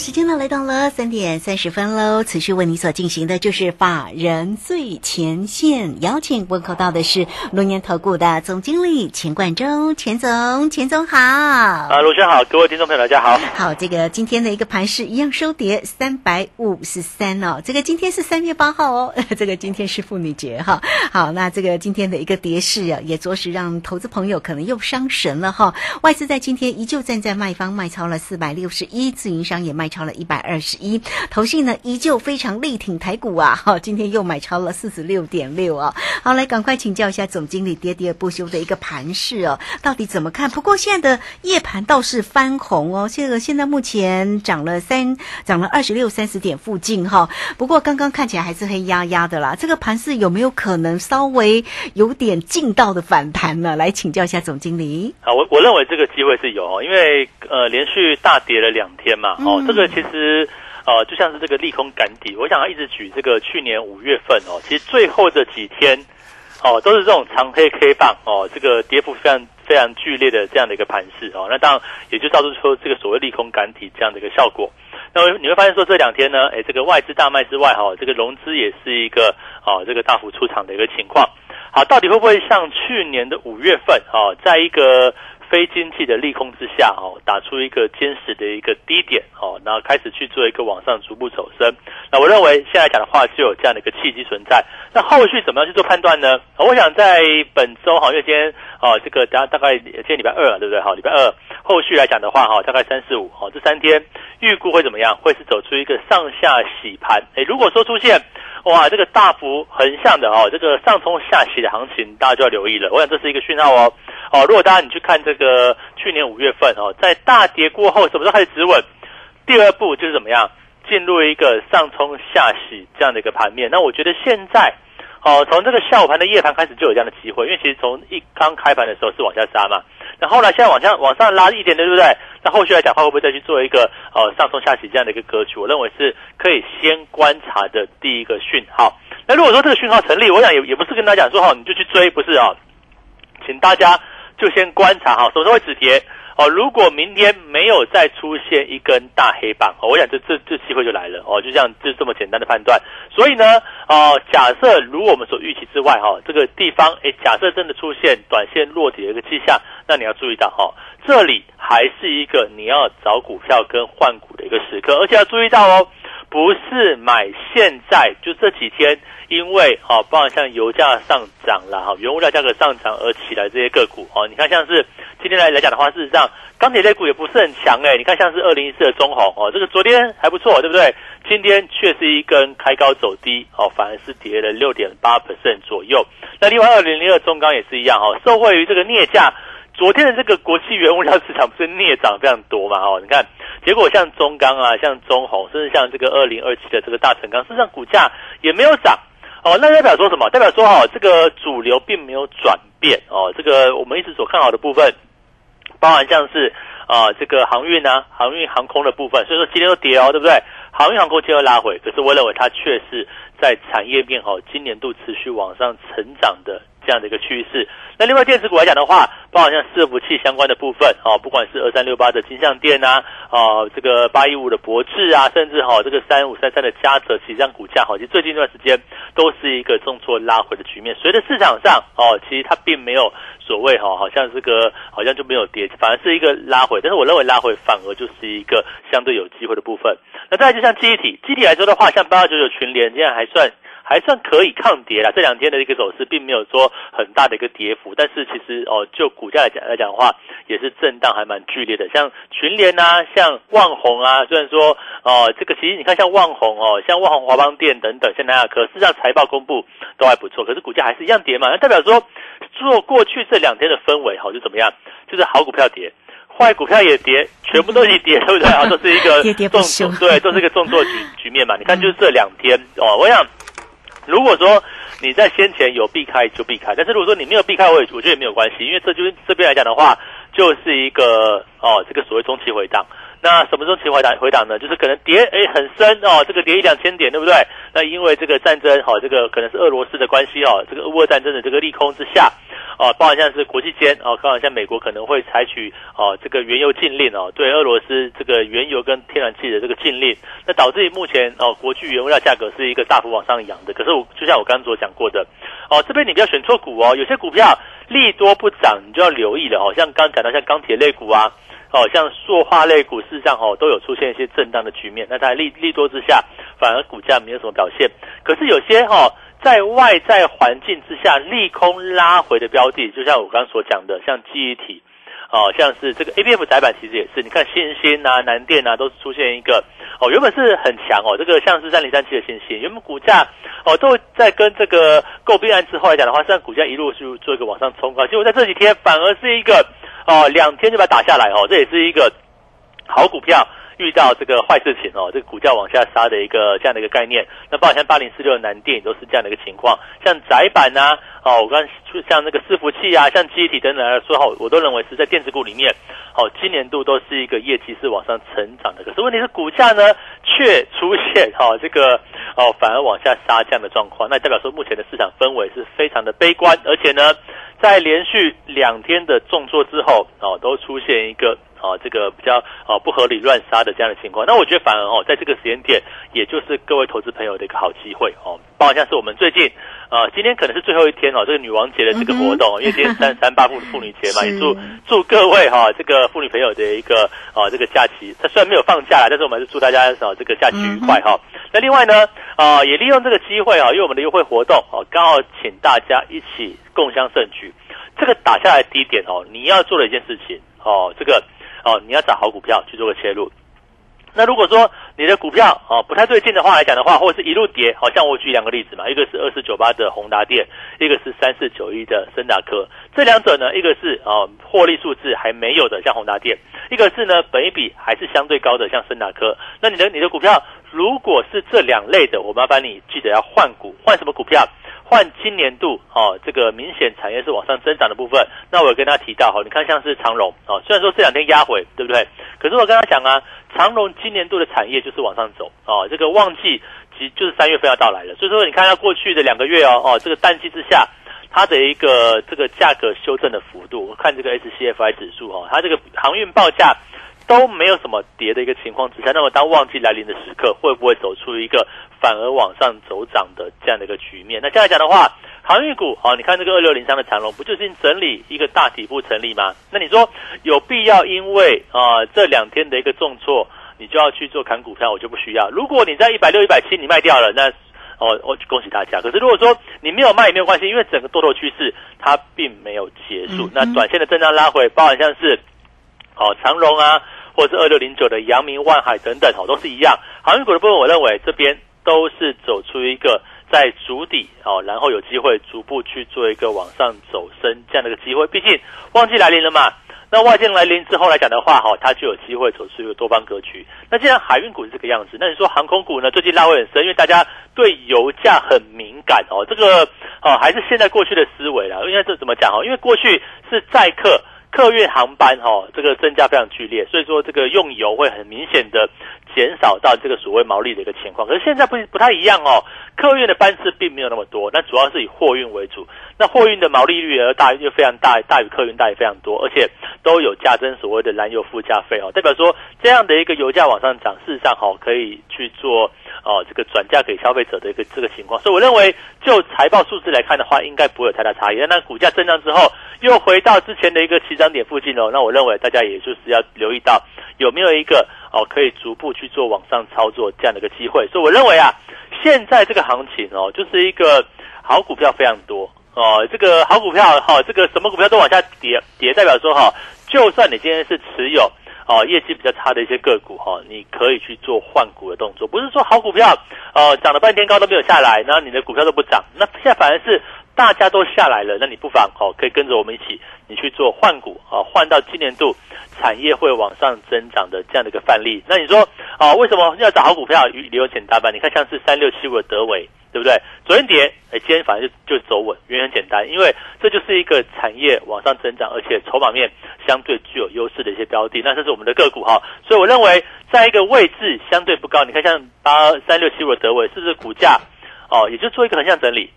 好，时间呢来到了三点三十分喽。持续为你所进行的就是法人最前线，邀请问候到的是龙年投顾的总经理钱冠中，钱总，钱总好。啊，卢轩好，各位听众朋友大家好。好，这个今天的一个盘势一样收跌三百五十三哦。这个今天是三月八号哦，这个今天是妇女节哈。好，那这个今天的一个跌势啊，也着实让投资朋友可能又伤神了哈。外资在今天依旧站在卖方，卖超了四百六十一，自营商也卖超了一百二十一，投信呢依旧非常力挺台股啊，哈，今天又买超了四十六点六啊。好，来赶快请教一下总经理喋喋不休的一个盘势哦，到底怎么看？不过现在的夜盘倒是翻红哦，这个现在目前涨了三，涨了二十六三十点附近哈。不过刚刚看起来还是黑压压的啦，这个盘势有没有可能稍微有点劲道的反弹呢？来请教一下总经理。啊，我我认为这个机会是有哦，因为呃连续大跌了两天嘛，哦，这个其实呃就像是这个利空赶底，我想要一直举这个去年五月份哦，其实最后这几天哦都是这种长黑 K 棒哦，这个跌幅非常非常剧烈的这样的一个盘势哦，那当然也就造成说这个所谓利空赶底这样的一个效果。那你会发现说这两天呢，哎，这个外资大卖之外哈，这个融资也是一个哦这个大幅出场的一个情况。好，到底会不会像去年的五月份哦，在一个非经济的利空之下哦，打出一个坚实的一个低点哦，然后开始去做一个往上逐步走升。那我认为现在讲的话就有这样的一个契机存在。那后续怎么样去做判断呢？我想在本周哈，因为今天哦，这个大大概今天礼拜二对不对？好，礼拜二后续来讲的话哈，大概三四五哦，这三天预估会怎么样？会是走出一个上下洗盘。诶，如果说出现哇，这个大幅横向的哦，这个上冲下洗的行情，大家就要留意了。我想这是一个讯号哦。哦，如果大家你去看这个去年五月份哦，在大跌过后，什么时候开始止稳？第二步就是怎么样进入一个上冲下洗这样的一个盘面。那我觉得现在哦，从这个下午盘的夜盘开始就有这样的机会，因为其实从一刚开盘的时候是往下杀嘛，那后来现在往下往上拉一点的，对不对？那后续来讲话，会不会再去做一个呃上冲下洗这样的一个格局？我认为是可以先观察的第一个讯号。那如果说这个讯号成立，我想也也不是跟大家讲说哈，你就去追，不是啊，请大家就先观察哈，什么时候会止跌哦。如果明天没有再出现一根大黑棒，哦，我想这这这机会就来了哦，就这样就这么简单的判断。所以呢，哦，假设如我们所预期之外哈，这个地方哎，假设真的出现短线落底的一个迹象，那你要注意到哈，这里还是一个你要找股票跟换股的一个时刻，而且要注意到哦。不是买现在，就这几天，因为哦，包含像油价上涨了哈，原物料价格上涨而起来这些个股哦，你看像是今天来来讲的话，事实上钢铁类股也不是很强哎，你看像是二零一四的中红哦，这个昨天还不错，对不对？今天却是一根开高走低哦，反而是跌了六点八 percent 左右。那另外二零零二中钢也是一样哦，受惠于这个镍价。昨天的这个国际原物料市场不是镍涨非常多嘛？哦，你看，结果像中钢啊，像中红，甚至像这个二零二七的这个大成钢，事实上股价也没有涨哦。那代表说什么？代表说哦，这个主流并没有转变哦。这个我们一直所看好的部分，包含像是啊这个航运啊、航运航空的部分，所以说今天都跌哦，对不对？航运航空今天拉回，可是我认为它确是在产业面哦，今年度持续往上成长的。这样的一个趋势。那另外电子股来讲的话，包括像伺服器相关的部分哦，不管是二三六八的金相电呐，哦这个八一五的博智啊，甚至哈这个三五三三的嘉泽，其实上股价好，其实最近一段时间都是一个重挫拉回的局面。随着市场上哦，其实它并没有所谓哈，好像这个好像就没有跌，反而是一个拉回。但是我认为拉回反而就是一个相对有机会的部分。那再就像记忆体，记忆体来说的话，像八二九九群联，现在还算。还算可以抗跌了，这两天的一个走势并没有说很大的一个跌幅，但是其实哦，就股价来讲来讲的话，也是震荡还蛮剧烈的。像群联啊，像旺宏啊，虽然说哦，这个其实你看像旺宏哦，像旺宏华邦店等等，像南亚科，事实上财报公布都还不错，可是股价还是一样跌嘛，那代表说做过去这两天的氛围好就怎么样，就是好股票跌，坏股票也跌，全部都是跌，对不对啊？都是一个 重对，都是一个重挫局 局面嘛。你看就是这两天哦，我想。如果说你在先前有避开就避开，但是如果说你没有避开，我也我觉得也没有关系，因为这就是这边来讲的话，就是一个哦这个所谓中期回档。那什么中期回档回档呢？就是可能跌诶很深哦，这个跌一两千点，对不对？那因为这个战争哈，这个可能是俄罗斯的关系哦，这个俄乌战争的这个利空之下。哦，包含像是国际间哦，包含像美国可能会采取哦这个原油禁令哦，对俄罗斯这个原油跟天然气的这个禁令，那导致目前哦国际原料价格是一个大幅往上扬的。可是我就像我刚刚所讲过的，哦这边你不要选错股哦，有些股票利多不涨，你就要留意了哦。像刚讲到像钢铁类股啊，哦像塑化类股，事实上哦都有出现一些震荡的局面。那在利利多之下，反而股价没有什么表现。可是有些哈。在外在环境之下，利空拉回的标的，就像我刚刚所讲的，像记忆体，哦，像是这个 A B F 窄板，其实也是，你看新兴啊、南电啊，都出现一个哦，原本是很强哦，这个像是三零三七的新兴，原本股价哦都在跟这个购币案之后来讲的话，现在股价一路是做一个往上冲高，结果在这几天反而是一个哦，两天就把它打下来哦，这也是一个好股票。遇到这个坏事情哦，这个股价往下杀的一个这样的一个概念。那包括像八零四六的南电也都是这样的一个情况。像窄板呐，哦，我刚像那个伺服器啊，像机体等等来说，我都认为是在电子股里面，哦，今年度都是一个业绩是往上成长的。可是问题是股价呢，却出现哈这个哦反而往下杀这样的状况。那代表说目前的市场氛围是非常的悲观，而且呢，在连续两天的重挫之后，哦，都出现一个。哦，这个比较啊不合理乱杀的这样的情况，那我觉得反而哦，在这个时间点，也就是各位投资朋友的一个好机会哦。包括像是我们最近呃，今天可能是最后一天哦，这个女王节的这个活动，因为今天三三八妇妇女节嘛，也祝祝各位哈这个妇女朋友的一个啊这个假期，它虽然没有放假，但是我们还是祝大家啊这个假期愉快哈。那另外呢啊，也利用这个机会啊，因为我们的优惠活动哦，刚好请大家一起共襄盛举。这个打下来低点哦，你要做的一件事情哦，这个。哦，你要找好股票去做个切入。那如果说你的股票哦不太对劲的话来讲的话，或者是一路跌，好像我举两个例子嘛，一个是二四九八的宏达电，一个是三四九一的森达科。这两者呢，一个是哦获利数字还没有的，像宏达电；一个是呢本一比还是相对高的，像森达科。那你的你的股票如果是这两类的，我麻烦你记得要换股，换什么股票？换今年度哦，这个明显产业是往上增长的部分。那我有跟他提到哈，你看像是长荣哦，虽然说这两天压回，对不对？可是我跟他讲啊，长荣今年度的产业就是往上走哦，这个旺季其实就是三月份要到来了。所以说你看它过去的两个月哦哦，这个淡季之下，它的一个这个价格修正的幅度，我看这个 SCFI 指数哈，它这个航运报价。都没有什么跌的一个情况之下，那么当旺季来临的时刻，会不会走出一个反而往上走涨的这样的一个局面？那这样来讲的话，航运股哦，你看这个二六零三的长龙，不就是整理一个大底部成立吗？那你说有必要因为啊这两天的一个重挫，你就要去做砍股票？我就不需要。如果你在一百六、一百七你卖掉了，那哦，我恭喜大家。可是如果说你没有卖也没有关系，因为整个多头趋势它并没有结束。那短线的震荡拉回，包含像是哦长荣啊。或是二六零九的阳明、万海等等，哦，都是一样。航运股的部分，我认为这边都是走出一个在主底，哦，然后有机会逐步去做一个往上走升这样的一个机会。毕竟旺季来临了嘛，那旺季来临之后来讲的话，哈，它就有机会走出一个多方格局。那既然海运股是这个样子，那你说航空股呢？最近拉回很深，因为大家对油价很敏感哦。这个哦，还是现在过去的思维啦。因为这怎么讲哦？因为过去是载客。客运航班哈，这个增加非常剧烈，所以说这个用油会很明显的减少到这个所谓毛利的一个情况。可是现在不不太一样哦，客运的班次并没有那么多，那主要是以货运为主。那货运的毛利率又大又非常大，大于客运大也非常多，而且都有加征所谓的燃油附加费哦，代表说这样的一个油价往上涨，事实上哈可以去做。哦，这个转嫁给消费者的一个这个情况，所以我认为就财报数字来看的话，应该不会有太大差异。那股价震荡之后，又回到之前的一个起涨点附近哦，那我认为大家也就是要留意到有没有一个哦可以逐步去做往上操作这样的一个机会。所以我认为啊，现在这个行情哦，就是一个好股票非常多哦，这个好股票哈，这个什么股票都往下跌，跌代表说哈，就算你今天是持有。哦，业绩比较差的一些个股哈，你可以去做换股的动作，不是说好股票，哦，涨了半天高都没有下来，那你的股票都不涨，那现在反而是大家都下来了，那你不妨哦，可以跟着我们一起，你去做换股啊，换到今年度产业会往上增长的这样的一个范例。那你说啊，为什么要找好股票？理由简单吧？你看像是三六七五的德伟，对不对？昨天跌，哎，今天反正就就走稳，原因很简单，因为这就是一个产业往上增长，而且筹码面相对具有优势的一些标的。那这是我们的个股哈，所以我认为在一个位置相对不高，你看像八三六七五的德伟，是不是股价哦，也就做一个横向整理？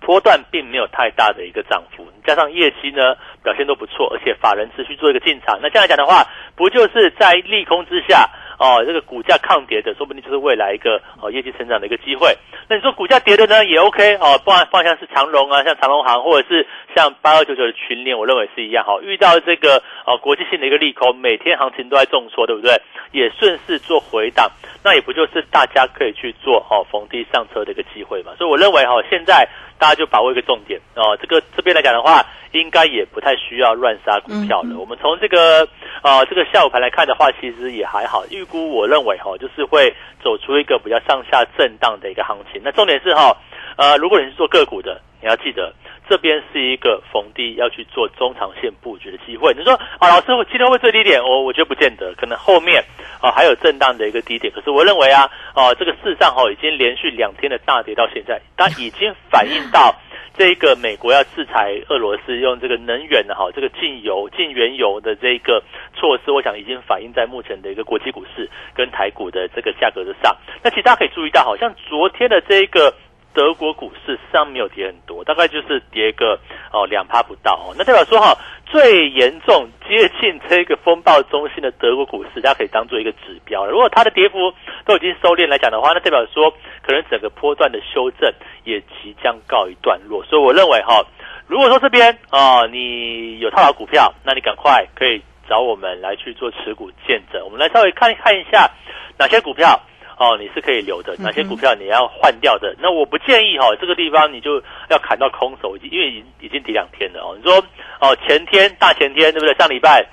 波段并没有太大的一个涨幅，加上业绩呢表现都不错，而且法人持续做一个进场，那这样来讲的话，不就是在利空之下哦，这个股价抗跌的，说不定就是未来一个哦业绩成长的一个机会。那你说股价跌的呢也 OK 哦，不然方向是长荣啊，像长荣行或者是像八二九九的群联，我认为是一样哈。遇到这个哦国际性的一个利空，每天行情都在重挫，对不对？也顺势做回档，那也不就是大家可以去做哦逢低上车的一个机会嘛。所以我认为哈，现在。大家就把握一个重点哦，这个这边来讲的话，应该也不太需要乱杀股票了。我们从这个呃这个下午盘来看的话，其实也还好。预估我认为哈，就是会走出一个比较上下震荡的一个行情。那重点是哈，呃，如果你是做个股的，你要记得这边是一个逢低要去做中长线布局的机会。你说啊，老师，我今天会最低点，我我觉得不见得，可能后面啊还有震荡的一个低点。可是我认为啊，啊，这个市上哈已经连续两天的大跌到现在，它已经反映。到这个美国要制裁俄罗斯，用这个能源的哈，这个禁油、禁原油的这个措施，我想已经反映在目前的一个国际股市跟台股的这个价格之上。那其实大家可以注意到，好像昨天的这个。德国股市实际上没有跌很多，大概就是跌个哦两趴不到哦。那代表说哈，最严重接近这个风暴中心的德国股市，大家可以当做一个指标。如果它的跌幅都已经收敛来讲的话，那代表说可能整个波段的修正也即将告一段落。所以我认为哈，如果说这边啊你有套牢股票，那你赶快可以找我们来去做持股见证。我们来稍微看看一下哪些股票。哦，你是可以留的，哪些股票你要换掉的？那我不建议哈，这个地方你就要砍到空手，因为已经已经跌两天了哦。你说哦，前天大前天对不对？上礼拜。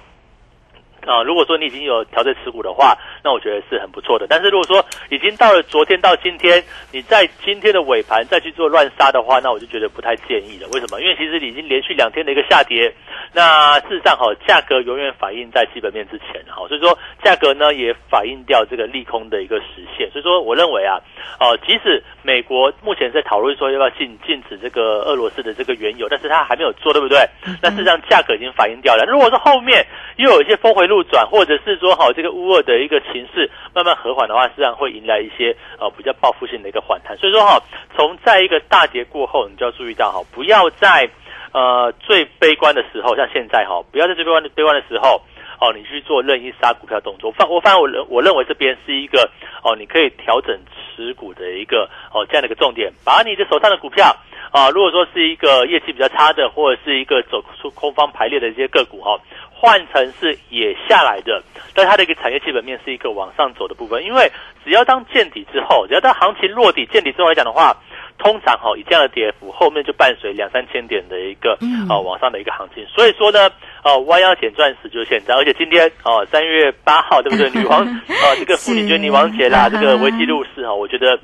啊，如果说你已经有调整持股的话，那我觉得是很不错的。但是如果说已经到了昨天到今天，你在今天的尾盘再去做乱杀的话，那我就觉得不太建议了。为什么？因为其实已经连续两天的一个下跌，那事实上哈，价格永远反映在基本面之前哈，所以说价格呢也反映掉这个利空的一个实现。所以说我认为啊，哦，即使美国目前在讨论说要不要禁禁止这个俄罗斯的这个原油，但是它还没有做，对不对？那事实上价格已经反映掉了。如果说后面又有一些峰回路，路转，或者是说好这个乌二的一个情势慢慢和缓的话，实际上会迎来一些呃比较报复性的一个反弹。所以说哈，从在一个大跌过后，你就要注意到哈，不要在呃最悲观的时候，像现在哈，不要在最悲观的悲观的时候哦，你去做任意杀股票动作。反我反我认我认为这边是一个哦，你可以调整持股的一个哦这样的一个重点，把你的手上的股票啊，如果说是一个业绩比较差的，或者是一个走出空方排列的一些个股哈。换成是也下来的，但它的一个产业基本面是一个往上走的部分，因为只要当见底之后，只要当行情落底见底之后来讲的话，通常哈以这样的跌幅，后面就伴随两三千点的一个啊往上的一个行情，所以说呢，哦弯腰捡钻石就是现在，而且今天哦三月八号对不对？女王啊 这个妇女节女王节啦，这个危机入市哈，我觉得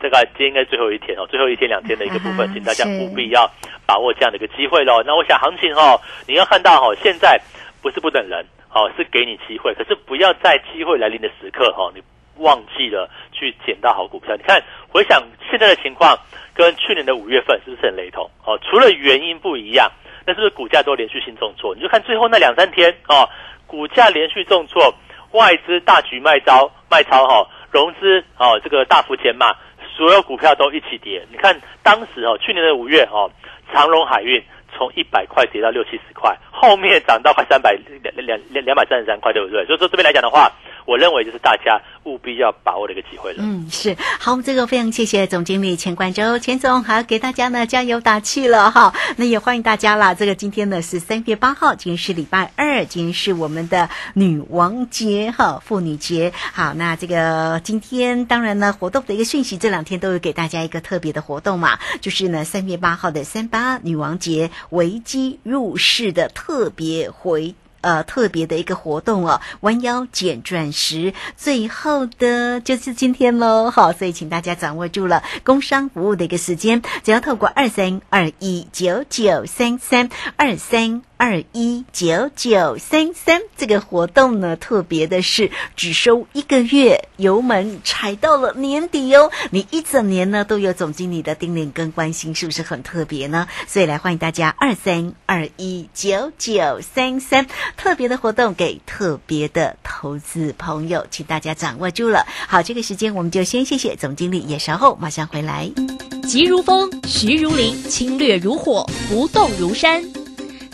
这个今天应该最后一天哦，最后一天两天的一个部分，请大家务必要把握这样的一个机会喽。那我想行情哦，你要看到哈现在。不是不等人，哦，是给你机会，可是不要在机会来临的时刻，哦，你忘记了去捡到好股票。你看，回想现在的情况，跟去年的五月份是不是很雷同？哦，除了原因不一样，那是不是股价都连续性重挫？你就看最后那两三天，哦，股价连续重挫，外资大举卖招卖超，哈，融资哦，这个大幅减码，所有股票都一起跌。你看当时哦，去年的五月哦，长荣海运。从一百块跌到六七十块，后面涨到快三百两两两两百三十三块，对不对？所以说这边来讲的话。我认为就是大家务必要把握的一个机会了。嗯，是好，这个非常谢谢总经理钱冠洲，钱总还要给大家呢加油打气了哈。那也欢迎大家啦。这个今天呢是三月八号，今天是礼拜二，今天是我们的女王节哈，妇女节。好，那这个今天当然呢活动的一个讯息，这两天都有给大家一个特别的活动嘛，就是呢三月八号的三八女王节危机入市的特别回。呃特别的一个活动哦，弯腰捡钻石，最后的就是今天喽，好，所以请大家掌握住了工商服务的一个时间，只要透过二三二一九九三三二三。二一九九三三这个活动呢，特别的是只收一个月，油门踩到了年底哦。你一整年呢都有总经理的叮咛跟关心，是不是很特别呢？所以来欢迎大家二三二一九九三三特别的活动给特别的投资朋友，请大家掌握住了。好，这个时间我们就先谢谢总经理，也稍后马上回来。急如风，徐如林，侵略如火，不动如山。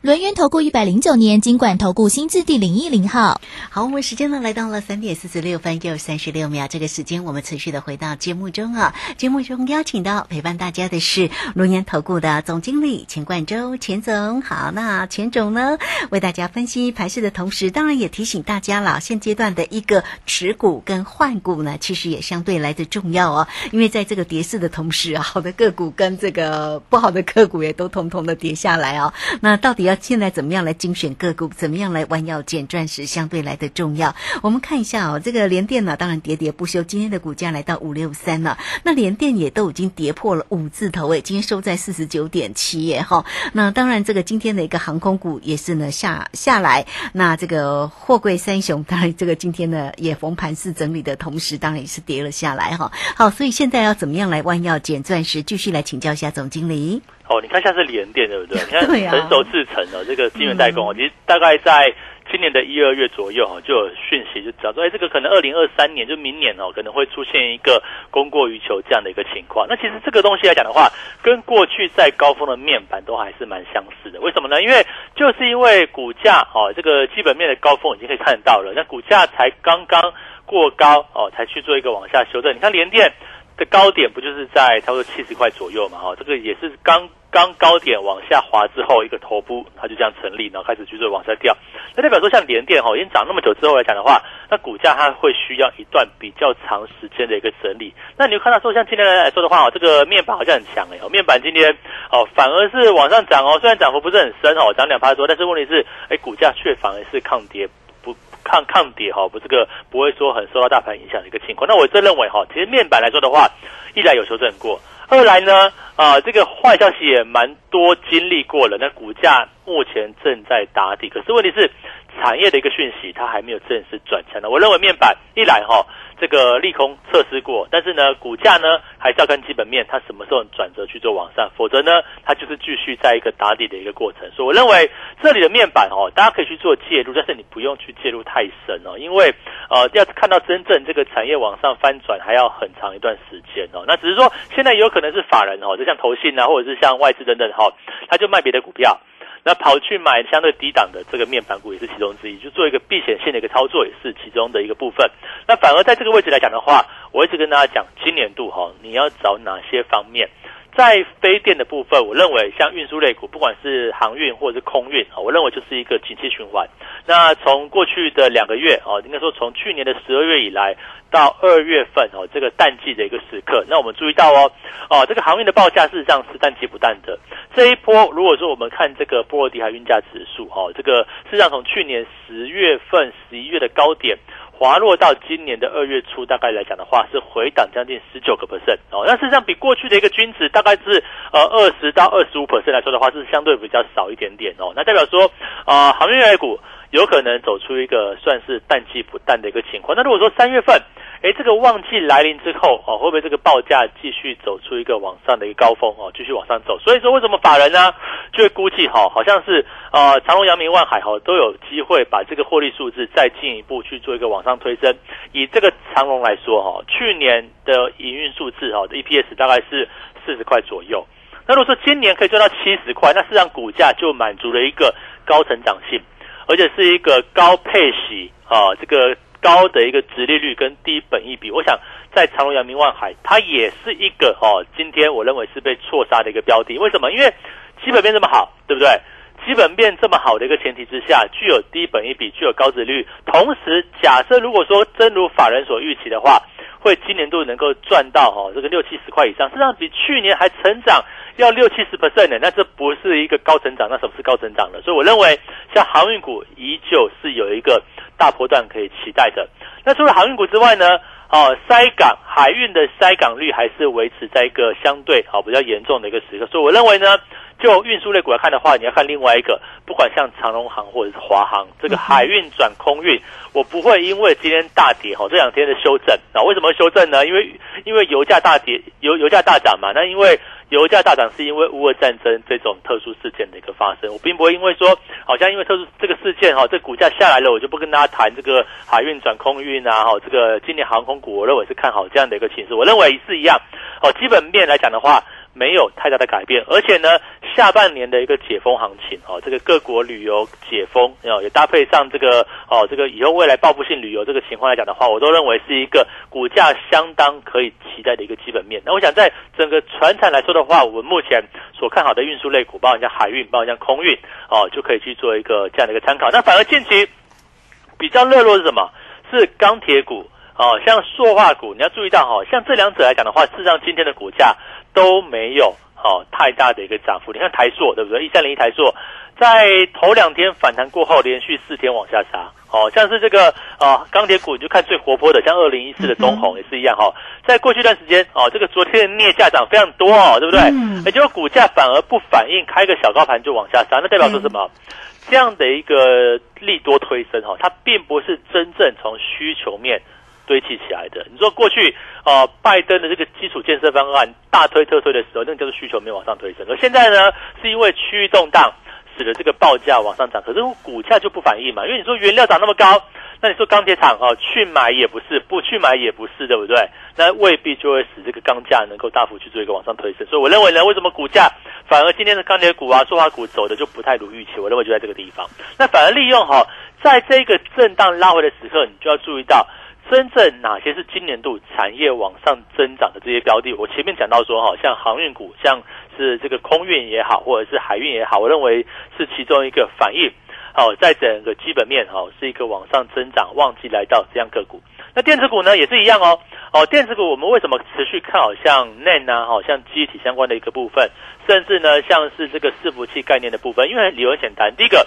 轮源投顾一百零九年金管投顾新字第零一零号。好，我们时间呢来到了三点四十六分又三十六秒。这个时间我们持续的回到节目中啊。节目中邀请到陪伴大家的是轮源投顾的总经理钱冠洲钱总。好，那钱总呢为大家分析盘势的同时，当然也提醒大家了，现阶段的一个持股跟换股呢，其实也相对来的重要哦。因为在这个跌势的同时啊，好的个股跟这个不好的个股也都统统的跌下来哦。那到底要现在怎么样来精选个股？怎么样来弯腰捡钻石？相对来的重要。我们看一下哦，这个联电呢，当然喋喋不休，今天的股价来到五六三了。那联电也都已经跌破了五字头诶，今天收在四十九点七耶哈。那当然，这个今天的一个航空股也是呢下下来。那这个货柜三雄，当然这个今天呢也逢盘式整理的同时，当然也是跌了下来哈。好，所以现在要怎么样来弯腰捡钻石？继续来请教一下总经理。哦，你看像是联电对不对？你看成熟制成的这个晶圆代工，其实大概在今年的一二月左右哈，就有讯息就讲说，哎，这个可能二零二三年就明年哦，可能会出现一个供过于求这样的一个情况。那其实这个东西来讲的话，跟过去在高峰的面板都还是蛮相似的。为什么呢？因为就是因为股价哦，这个基本面的高峰已经可以看得到了，那股价才刚刚过高哦，才去做一个往下修正。你看联电的高点不就是在差不多七十块左右嘛？哈，这个也是刚。刚高点往下滑之后，一个头部它就这样成立，然后开始去做往下掉。那代表说，像联电哈，已经涨那么久之后来讲的话，那股价它会需要一段比较长时间的一个整理。那你就看到说，像今天来说的话，这个面板好像很强哎，面板今天哦反而是往上涨哦，虽然涨幅不是很深哦，涨两趴多，但是问题是，哎，股价却反而是抗跌不抗抗跌哈，不这个不会说很受到大盘影响的一个情况。那我真认为哈，其实面板来说的话，一来有修正过。二来呢，啊，这个坏消息也蛮多经历过了，那股价目前正在打底，可是问题是产业的一个讯息它还没有正式转强呢。我认为面板一来哈。这个利空测试过，但是呢，股价呢还是要看基本面，它什么时候转折去做往上，否则呢，它就是继续在一个打底的一个过程。所以我认为这里的面板哦，大家可以去做介入，但是你不用去介入太深哦，因为呃，要看到真正这个产业往上翻转，还要很长一段时间哦。那只是说现在有可可能是法人哦，就像投信啊，或者是像外资等等哈，他就卖别的股票。那跑去买相对低档的这个面板股也是其中之一，就做一个避险性的一个操作也是其中的一个部分。那反而在这个位置来讲的话，我一直跟大家讲，今年度哈，你要找哪些方面？在非电的部分，我认为像运输类股，不管是航运或者是空运啊，我认为就是一个景气循环。那从过去的两个月哦，应该说从去年的十二月以来到二月份哦，这个淡季的一个时刻，那我们注意到哦，哦，这个航运的报价事实上是淡季不淡的。这一波如果说我们看这个波罗的海运价指数哈，这个事实上从去年十月份、十一月的高点。滑落到今年的二月初，大概来讲的话是回档将近十九个 percent 哦。那事实上比过去的一个均值大概是呃二十到二十五 percent 来说的话，是相对比较少一点点哦。那代表说啊，航运类股有可能走出一个算是淡季不淡的一个情况。那如果说三月份，哎，这个旺季来临之后哦，会不会这个报价继续走出一个往上的一个高峰哦，继续往上走？所以说为什么法人呢就会估计哈，好像是呃长隆、阳明、万海哈都有机会把这个获利数字再进一步去做一个往上推升。以这个长隆来说哈，去年的营运数字哈的，EPS 大概是四十块左右。那如果说今年可以赚到七十块，那事实上股价就满足了一个高成长性，而且是一个高配息啊这个。高的一个直利率跟低本益比，我想在长隆、阳明、万海，它也是一个哦，今天我认为是被错杀的一个标的。为什么？因为基本面这么好，对不对？基本面这么好的一个前提之下，具有低本益比，具有高值率，同时假设如果说真如法人所预期的话，会今年度能够赚到哦这个六七十块以上，实际上比去年还成长要六七十 percent 的，那这不是一个高成长，那什么是高成长的？所以我认为像航运股依旧是有一个。大波段可以期待的。那除了航运股之外呢？哦，塞港海运的塞港率还是维持在一个相对好比较严重的一个时刻。所以我认为呢，就运输类股来看的话，你要看另外一个，不管像长荣航或者是华航，这个海运转空运，我不会因为今天大跌哈，这两天的修正啊，为什么修正呢？因为因为油价大跌，油油价大涨嘛。那因为油价大涨是因为乌俄战争这种特殊事件的一个发生，我并不会因为说好像因为特殊这个事件哈，这股价下来了，我就不跟大家谈这个海运转空运啊，哈，这个今年航空股我认为是看好这样的一个形势，我认为是一样，哦，基本面来讲的话。没有太大的改变，而且呢，下半年的一个解封行情哦，这个各国旅游解封哦，也搭配上这个哦，这个以后未来报复性旅游这个情况来讲的话，我都认为是一个股价相当可以期待的一个基本面。那我想在整个船产来说的话，我们目前所看好的运输类股，包括像海运，包括像空运哦，就可以去做一个这样的一个参考。那反而近期比较热络是什么？是钢铁股哦，像塑化股，你要注意到哈，像这两者来讲的话，事实上今天的股价。都没有哦太大的一个涨幅，你看台塑对不对？一三零一台塑，在头两天反弹过后，连续四天往下杀，哦，像是这个啊钢铁股，你就看最活泼的，像二零一四的中红也是一样哈，在过去一段时间哦，这个昨天的镍价涨非常多哦，对不对？嗯，结果股价反而不反应，开个小高盘就往下杀，那代表说什么？这样的一个利多推升哈，它并不是真正从需求面。堆砌起来的，你说过去呃，拜登的这个基础建设方案大推特推的时候，那个就是需求没有往上推升。而现在呢，是因为区域动荡使得这个报价往上涨，可是股价就不反应嘛。因为你说原料涨那么高，那你说钢铁厂哦去买也不是，不去买也不是，对不对？那未必就会使这个钢价能够大幅去做一个往上推升。所以我认为呢，为什么股价反而今天的钢铁股啊、塑化股走的就不太如预期？我认为就在这个地方。那反而利用哈，在这个震荡拉回的时刻，你就要注意到。真正哪些是今年度产业往上增长的这些标的？我前面讲到说，哈，像航运股，像是这个空运也好，或者是海运也好，我认为是其中一个反应。好，在整个基本面，哈，是一个往上增长，旺季来到这样个股。那电子股呢，也是一样哦。哦，电子股我们为什么持续看好像 NAND 啊，好像机体相关的一个部分，甚至呢，像是这个伺服器概念的部分？因为理由很简单，第一个，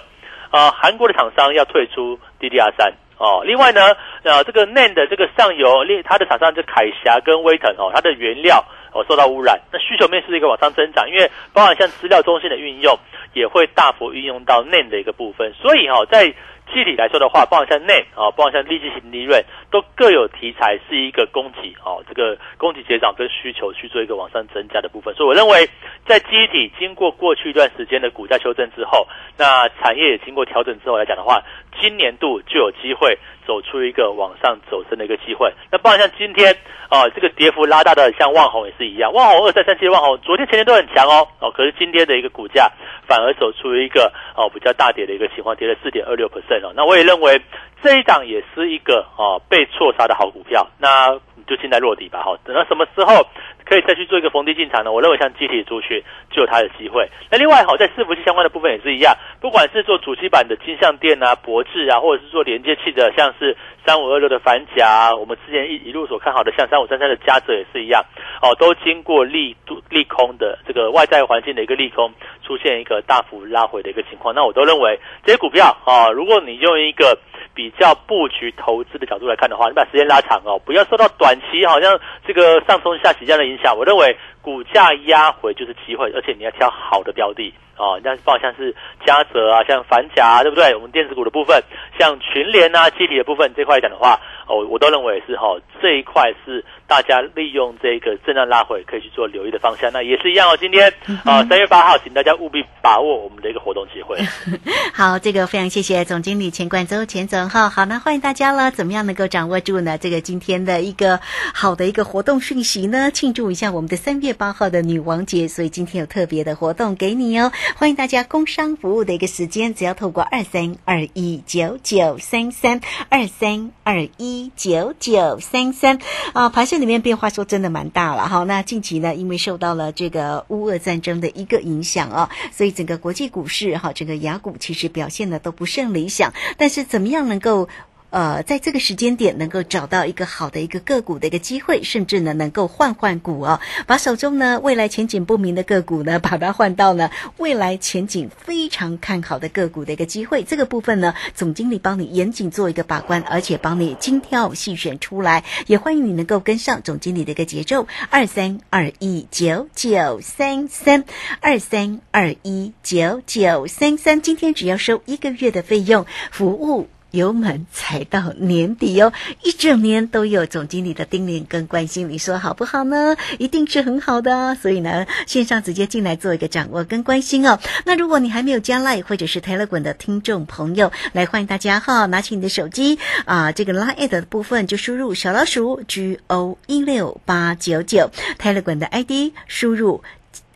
啊，韩国的厂商要退出 DDR 三。哦，另外呢，呃，这个 NAND 的这个上游，它的厂商就凯霞跟威腾哦，它的原料哦受到污染，那需求面是一个往上增长，因为包含像资料中心的运用，也会大幅运用到 NAND 的一个部分，所以哦，在具体来说的话，包含像 NAND 啊，包含像利息型利润，都各有题材，是一个供给哦，这个供给减少跟需求去做一个往上增加的部分，所以我认为，在机体经过过去一段时间的股价修正之后，那产业也经过调整之后来讲的话。今年度就有机会走出一个往上走升的一个机会。那不然像今天啊，这个跌幅拉大的，像万宏也是一样。万宏二三三七万宏，昨天前天都很强哦哦，可是今天的一个股价反而走出一个哦比较大跌的一个情况，跌了四点二六 percent 哦。那我也认为这一档也是一个哦被错杀的好股票。那就现在落底吧，哈，等到什么时候？可以再去做一个逢低进场呢？我认为像集体族群就有它的机会。那另外好，在伺服器相关的部分也是一样，不管是做主机板的金相电啊、博智啊，或者是做连接器的，像是三五二六的反甲，我们之前一一路所看好的像三五三三的嘉泽也是一样，哦，都经过利利空的这个外在环境的一个利空，出现一个大幅拉回的一个情况。那我都认为这些股票啊，如果你用一个比较布局投资的角度来看的话，你把时间拉长哦，不要受到短短期好像这个上冲下洗这样的影响。我认为股价压回就是机会，而且你要挑好的标的哦，那包括像是嘉泽啊，像凡甲，对不对？我们电子股的部分，像群联啊、基体的部分这块来讲的话，哦，我都认为是哈这一块是大家利用这个震荡拉回可以去做留意的方向。那也是一样哦，今天啊三月八号，请大家务必把握我们的一个活动机会。好，这个非常谢谢总经理钱冠周钱总哈。好，那欢迎大家了，怎么样能够掌握住呢？这个今天的一个好的一个活动讯息呢？庆祝一下我们的三月八号的女王节，所以今天有特别的活动给你哦。欢迎大家工商服务的一个时间，只要透过二三二一九九三三二三二一九九三三啊，盘市里面变化说真的蛮大了哈。那近期呢，因为受到了这个乌俄战争的一个影响啊，所以整个国际股市哈，整个雅股其实表现的都不甚理想。但是怎么样能够？呃，在这个时间点能够找到一个好的一个个股的一个机会，甚至呢能够换换股哦，把手中呢未来前景不明的个股呢，把它换到呢未来前景非常看好的个股的一个机会。这个部分呢，总经理帮你严谨做一个把关，而且帮你精挑细选出来。也欢迎你能够跟上总经理的一个节奏，二三二一九九三三二三二一九九三三。今天只要收一个月的费用，服务。油门踩到年底哦，一整年都有总经理的叮咛跟关心，你说好不好呢？一定是很好的，所以呢，线上直接进来做一个掌握跟关心哦。那如果你还没有加 Line 或者是 Telegram 的听众朋友，来欢迎大家哈，拿起你的手机啊，这个 Line 的部分就输入小老鼠 G O 一六八九九，Telegram 的 ID 输入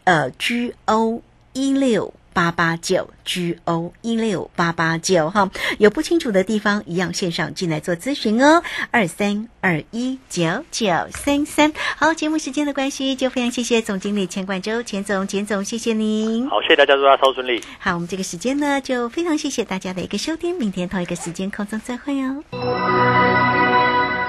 呃 G O 一六。八八九 G O 一六八八九哈，有不清楚的地方，一样线上进来做咨询哦，二三二一九九三三。好，节目时间的关系，就非常谢谢总经理钱冠周钱总钱总，谢谢您。好，谢谢大家，祝大家超顺利。好，我们这个时间呢，就非常谢谢大家的一个收听，明天同一个时间空中再会哦。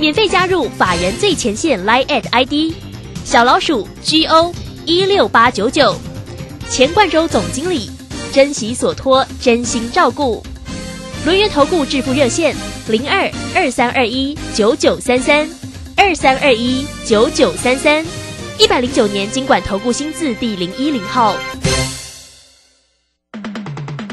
免费加入法人最前线 Line at ID 小老鼠 G O 一六八九九，钱冠洲总经理，珍惜所托，真心照顾。轮源投顾致富热线零二二三二一九九三三二三二一九九三三，一百零九年经管投顾新字第零一零号。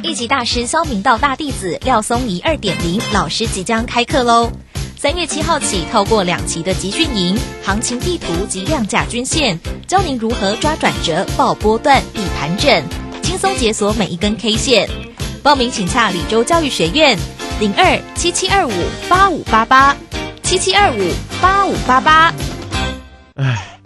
一级大师肖明道大弟子廖松怡二点零老师即将开课喽！三月七号起，透过两期的集训营、行情地图及量价均线，教您如何抓转折、报波段、避盘整，轻松解锁每一根 K 线。报名请洽李州教育学院，零二七七二五八五八八七七二五八五八八。唉。